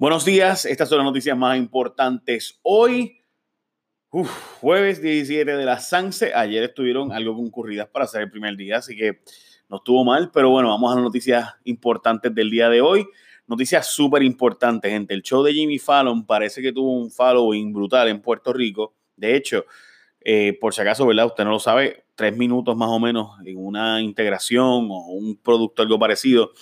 Buenos días, estas son las noticias más importantes hoy. jueves 17 de la Sanse. Ayer estuvieron algo concurridas para hacer el primer día, así que no estuvo mal, pero bueno, vamos a las noticias importantes del día de hoy. Noticias súper importantes, gente. El show de Jimmy Fallon parece que tuvo un following brutal en Puerto Rico. De hecho, eh, por si acaso, ¿verdad? Usted no lo sabe, tres minutos más o menos en una integración o un producto algo parecido,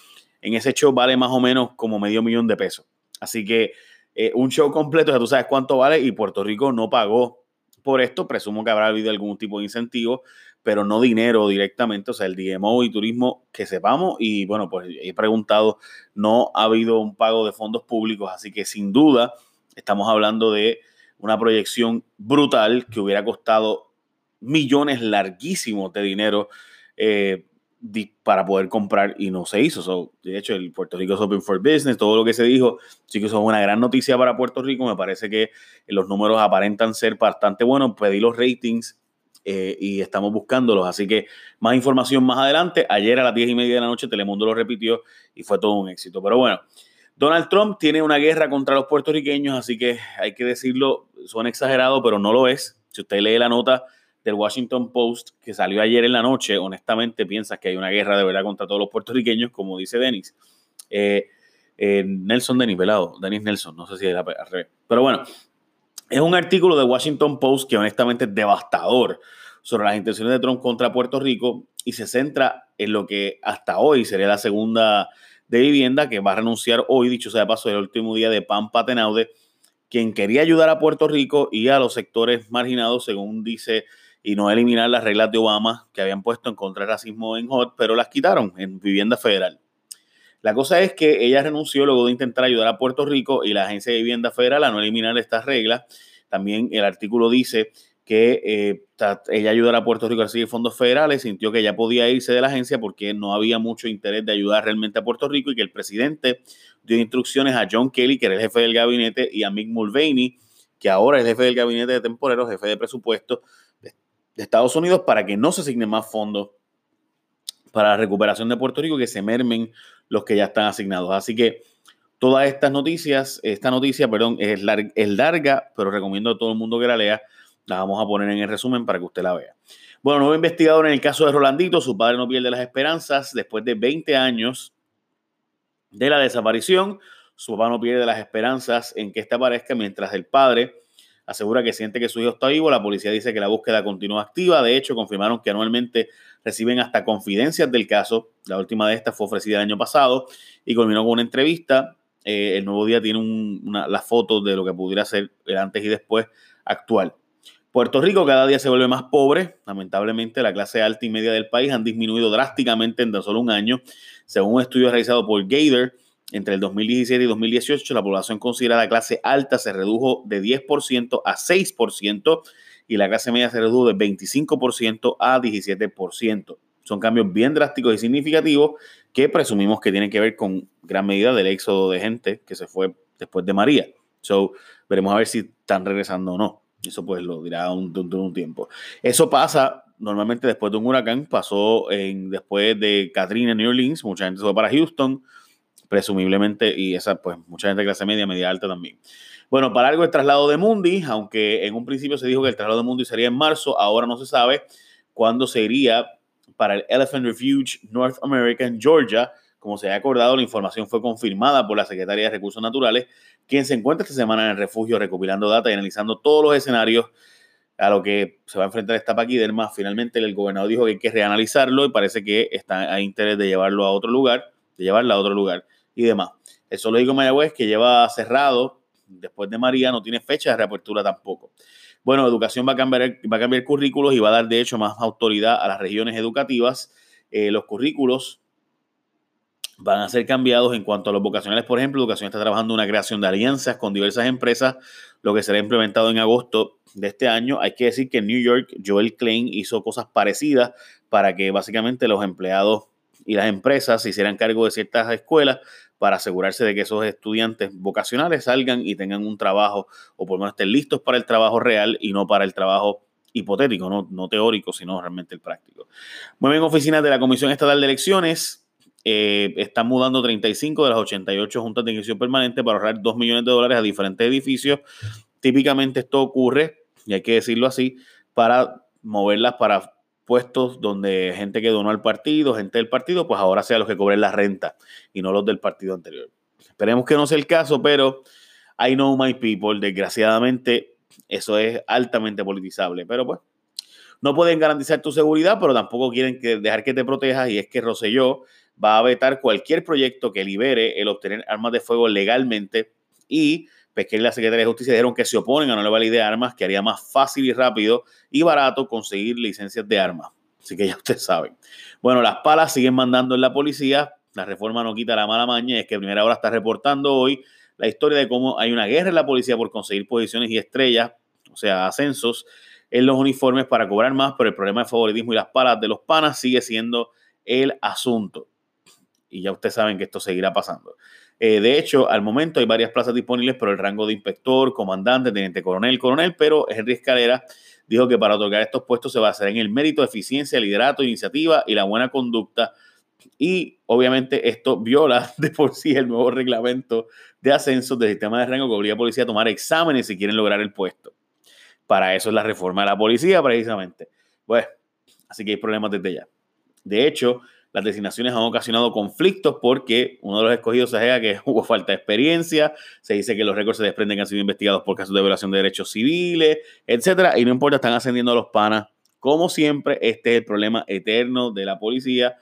en ese show vale más o menos como medio millón de pesos. Así que eh, un show completo, ya tú sabes cuánto vale y Puerto Rico no pagó por esto. Presumo que habrá habido algún tipo de incentivo, pero no dinero directamente. O sea, el DMO y turismo que sepamos. Y bueno, pues he preguntado, no ha habido un pago de fondos públicos. Así que sin duda estamos hablando de una proyección brutal que hubiera costado millones larguísimos de dinero. Eh, para poder comprar y no se hizo. de hecho, el Puerto Rico es Open for Business, todo lo que se dijo, sí que eso es una gran noticia para Puerto Rico. Me parece que los números aparentan ser bastante buenos. Pedí los ratings eh, y estamos buscándolos. Así que más información más adelante. Ayer a las 10 y media de la noche Telemundo lo repitió y fue todo un éxito. Pero bueno, Donald Trump tiene una guerra contra los puertorriqueños, así que hay que decirlo, suena exagerado, pero no lo es. Si usted lee la nota del Washington Post que salió ayer en la noche, honestamente piensas que hay una guerra de verdad contra todos los puertorriqueños, como dice Denis. Eh, eh, Nelson Denis, velado, Denis Nelson, no sé si es al revés. Pero bueno, es un artículo de Washington Post que honestamente es devastador sobre las intenciones de Trump contra Puerto Rico y se centra en lo que hasta hoy sería la segunda de vivienda que va a renunciar hoy, dicho sea de paso, el último día de Pam Patenaude, quien quería ayudar a Puerto Rico y a los sectores marginados, según dice y no eliminar las reglas de Obama que habían puesto en contra del racismo en HOT, pero las quitaron en vivienda federal. La cosa es que ella renunció luego de intentar ayudar a Puerto Rico y la Agencia de Vivienda Federal a no eliminar estas reglas. También el artículo dice que eh, ella ayudará a Puerto Rico a recibir fondos federales, sintió que ya podía irse de la agencia porque no había mucho interés de ayudar realmente a Puerto Rico y que el presidente dio instrucciones a John Kelly, que era el jefe del gabinete, y a Mick Mulvaney, que ahora es jefe del gabinete de temporero, jefe de presupuesto, de Estados Unidos para que no se asignen más fondos para la recuperación de Puerto Rico, que se mermen los que ya están asignados. Así que todas estas noticias, esta noticia, perdón, es, larga, pero recomiendo a todo el mundo que la lea. La vamos a poner en el resumen para que usted la vea. Bueno, nuevo investigador en el caso de Rolandito, su padre no pierde las esperanzas después de 20 años de la desaparición. Su papá no pierde las esperanzas en que esta aparezca mientras el padre asegura que siente que su hijo está vivo. La policía dice que la búsqueda continúa activa. De hecho, confirmaron que anualmente reciben hasta confidencias del caso. La última de estas fue ofrecida el año pasado y culminó con una entrevista. Eh, el nuevo día tiene una, la foto de lo que pudiera ser el antes y después actual. Puerto Rico cada día se vuelve más pobre. Lamentablemente, la clase alta y media del país han disminuido drásticamente en tan solo un año. Según un estudio realizado por Gator, entre el 2017 y 2018, la población considerada clase alta se redujo de 10% a 6% y la clase media se redujo de 25% a 17%. Son cambios bien drásticos y significativos que presumimos que tienen que ver con gran medida del éxodo de gente que se fue después de María. So, veremos a ver si están regresando o no. Eso pues lo dirá un, un, tiempo. Eso pasa normalmente después de un huracán, pasó en, después de Katrina en New Orleans, mucha gente se fue para Houston, presumiblemente, y esa, pues, mucha gente de clase media, media alta también. Bueno, para algo el traslado de Mundi, aunque en un principio se dijo que el traslado de Mundi sería en marzo, ahora no se sabe cuándo se iría para el Elephant Refuge North America en Georgia. Como se ha acordado, la información fue confirmada por la Secretaría de Recursos Naturales, quien se encuentra esta semana en el refugio recopilando data y analizando todos los escenarios a lo que se va a enfrentar esta paquiderma. Finalmente, el gobernador dijo que hay que reanalizarlo y parece que está a interés de llevarlo a otro lugar, de llevarla a otro lugar y demás. El Zoológico Mayagüez, que lleva cerrado después de María, no tiene fecha de reapertura tampoco. Bueno, educación va a cambiar, va a cambiar currículos y va a dar, de hecho, más autoridad a las regiones educativas. Eh, los currículos van a ser cambiados en cuanto a los vocacionales. Por ejemplo, Educación está trabajando una creación de alianzas con diversas empresas, lo que será implementado en agosto de este año. Hay que decir que en New York, Joel Klein hizo cosas parecidas para que básicamente los empleados y las empresas se hicieran cargo de ciertas escuelas para asegurarse de que esos estudiantes vocacionales salgan y tengan un trabajo o por lo menos estén listos para el trabajo real y no para el trabajo hipotético, no, no teórico, sino realmente el práctico. Muy bien, oficinas de la Comisión Estatal de Elecciones eh, están mudando 35 de las 88 juntas de inquisición permanente para ahorrar 2 millones de dólares a diferentes edificios. Típicamente esto ocurre, y hay que decirlo así, para moverlas para puestos donde gente que donó al partido, gente del partido, pues ahora sea los que cobren la renta y no los del partido anterior. Esperemos que no sea el caso, pero I know my people, desgraciadamente eso es altamente politizable, pero pues no pueden garantizar tu seguridad, pero tampoco quieren que dejar que te protejas. Y es que Rosselló va a vetar cualquier proyecto que libere el obtener armas de fuego legalmente y Pesquera y la Secretaría de Justicia dijeron que se oponen a una nueva ley de armas que haría más fácil y rápido y barato conseguir licencias de armas. Así que ya ustedes saben. Bueno, las palas siguen mandando en la policía. La reforma no quita la mala maña. Es que Primera Hora está reportando hoy la historia de cómo hay una guerra en la policía por conseguir posiciones y estrellas, o sea, ascensos en los uniformes para cobrar más, pero el problema de favoritismo y las palas de los panas sigue siendo el asunto. Y ya ustedes saben que esto seguirá pasando. Eh, de hecho, al momento hay varias plazas disponibles, pero el rango de inspector, comandante, teniente coronel, coronel, pero Henry Escalera dijo que para otorgar estos puestos se hacer en el mérito, eficiencia, liderato, iniciativa y la buena conducta. Y obviamente esto viola de por sí el nuevo reglamento de ascenso del sistema de rango que obliga a policía a tomar exámenes si quieren lograr el puesto. Para eso es la reforma de la policía, precisamente. Pues, así que hay problemas desde ya. De hecho, las designaciones han ocasionado conflictos porque uno de los escogidos se alega que hubo falta de experiencia, se dice que los récords se desprenden que han sido investigados por casos de violación de derechos civiles, etcétera, y no importa, están ascendiendo a los panas. Como siempre, este es el problema eterno de la policía,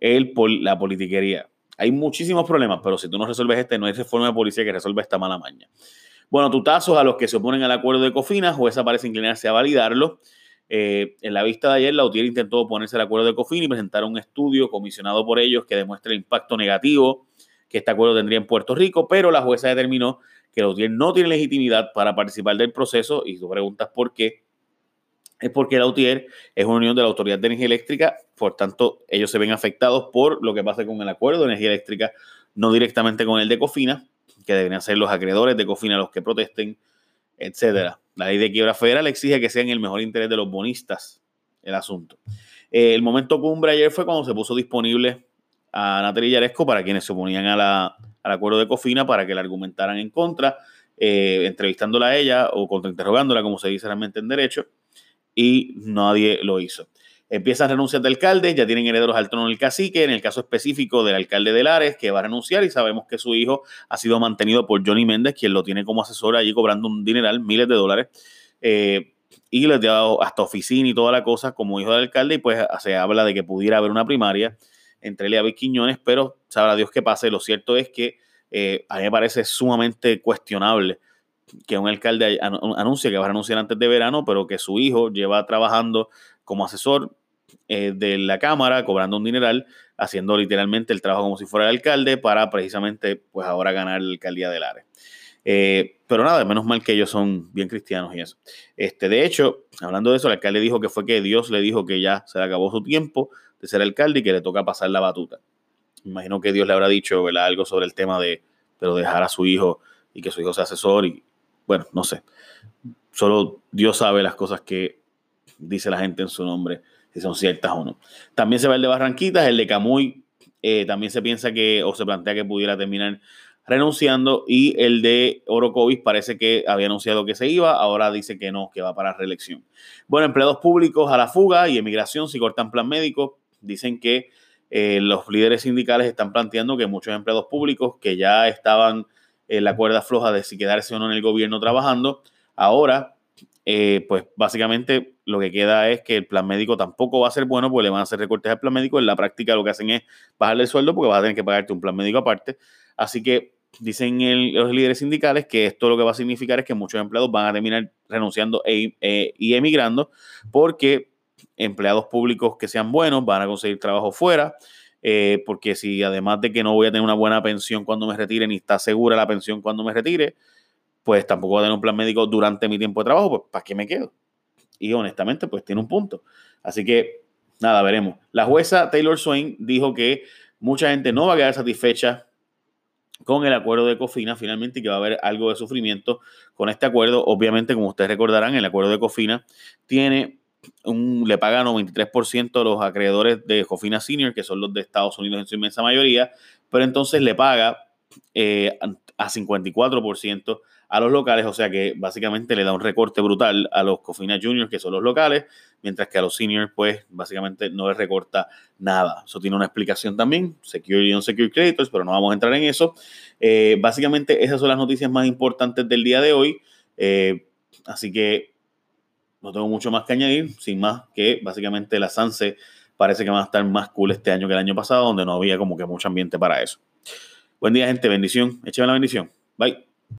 la politiquería. Hay muchísimos problemas, pero si tú no resuelves este, no hay reforma de policía que resuelva esta mala maña. Bueno, tutazos a los que se oponen al acuerdo de Cofina, jueza parece inclinarse a validarlo. Eh, en la vista de ayer, la UTIER intentó oponerse al acuerdo de COFIN y presentar un estudio comisionado por ellos que demuestre el impacto negativo que este acuerdo tendría en Puerto Rico, pero la jueza determinó que la UTIER no tiene legitimidad para participar del proceso y tú preguntas por qué. Es porque la UTIER es una unión de la Autoridad de Energía Eléctrica, por tanto, ellos se ven afectados por lo que pasa con el acuerdo de energía eléctrica, no directamente con el de COFINA, que deberían ser los acreedores de COFINA los que protesten, etcétera. La ley de quiebra federal exige que sea en el mejor interés de los bonistas el asunto. Eh, el momento cumbre ayer fue cuando se puso disponible a Natalia Yaresco para quienes se oponían al acuerdo de Cofina para que la argumentaran en contra, eh, entrevistándola a ella o contrainterrogándola, como se dice realmente en derecho, y nadie lo hizo. Empiezan renuncias de alcalde, ya tienen herederos al trono del cacique, en el caso específico del alcalde de Lares, que va a renunciar y sabemos que su hijo ha sido mantenido por Johnny Méndez, quien lo tiene como asesor allí cobrando un dineral, miles de dólares, eh, y le ha dado hasta oficina y toda la cosa como hijo del alcalde, y pues se habla de que pudiera haber una primaria entre él y David Quiñones, pero sabrá Dios qué pase. Lo cierto es que eh, a mí me parece sumamente cuestionable que un alcalde anuncie que va a renunciar antes de verano, pero que su hijo lleva trabajando como asesor eh, de la Cámara, cobrando un dineral, haciendo literalmente el trabajo como si fuera el alcalde para precisamente, pues ahora ganar la alcaldía de Lares. Eh, pero nada, menos mal que ellos son bien cristianos y eso. Este, de hecho, hablando de eso, el alcalde dijo que fue que Dios le dijo que ya se le acabó su tiempo de ser alcalde y que le toca pasar la batuta. Imagino que Dios le habrá dicho algo sobre el tema de pero dejar a su hijo y que su hijo sea asesor y bueno, no sé. Solo Dios sabe las cosas que dice la gente en su nombre si son ciertas o no. También se va el de Barranquitas, el de Camuy, eh, también se piensa que, o se plantea que pudiera terminar renunciando, y el de Orocovis parece que había anunciado que se iba, ahora dice que no, que va para reelección. Bueno, empleados públicos a la fuga y emigración si cortan plan médico, dicen que eh, los líderes sindicales están planteando que muchos empleados públicos que ya estaban en la cuerda floja de si quedarse o no en el gobierno trabajando, ahora eh, pues básicamente lo que queda es que el plan médico tampoco va a ser bueno porque le van a hacer recortes al plan médico. En la práctica lo que hacen es bajarle el sueldo porque vas a tener que pagarte un plan médico aparte. Así que dicen los líderes sindicales que esto lo que va a significar es que muchos empleados van a terminar renunciando e, eh, y emigrando porque empleados públicos que sean buenos van a conseguir trabajo fuera. Eh, porque si además de que no voy a tener una buena pensión cuando me retire, ni está segura la pensión cuando me retire, pues tampoco voy a tener un plan médico durante mi tiempo de trabajo, pues ¿para qué me quedo? Y honestamente, pues tiene un punto. Así que, nada, veremos. La jueza Taylor Swain dijo que mucha gente no va a quedar satisfecha con el acuerdo de Cofina finalmente y que va a haber algo de sufrimiento con este acuerdo. Obviamente, como ustedes recordarán, el acuerdo de Cofina tiene un, le paga 93% a los acreedores de Jofina Senior, que son los de Estados Unidos en su inmensa mayoría, pero entonces le paga eh, a 54% a los locales, o sea que básicamente le da un recorte brutal a los Cofina Juniors, que son los locales, mientras que a los seniors, pues básicamente no les recorta nada. Eso tiene una explicación también, security y unsecure creditors, pero no vamos a entrar en eso. Eh, básicamente esas son las noticias más importantes del día de hoy. Eh, así que no tengo mucho más que añadir, sin más que básicamente la Sanse parece que va a estar más cool este año que el año pasado, donde no había como que mucho ambiente para eso. Buen día, gente. Bendición. Écheme la bendición. Bye.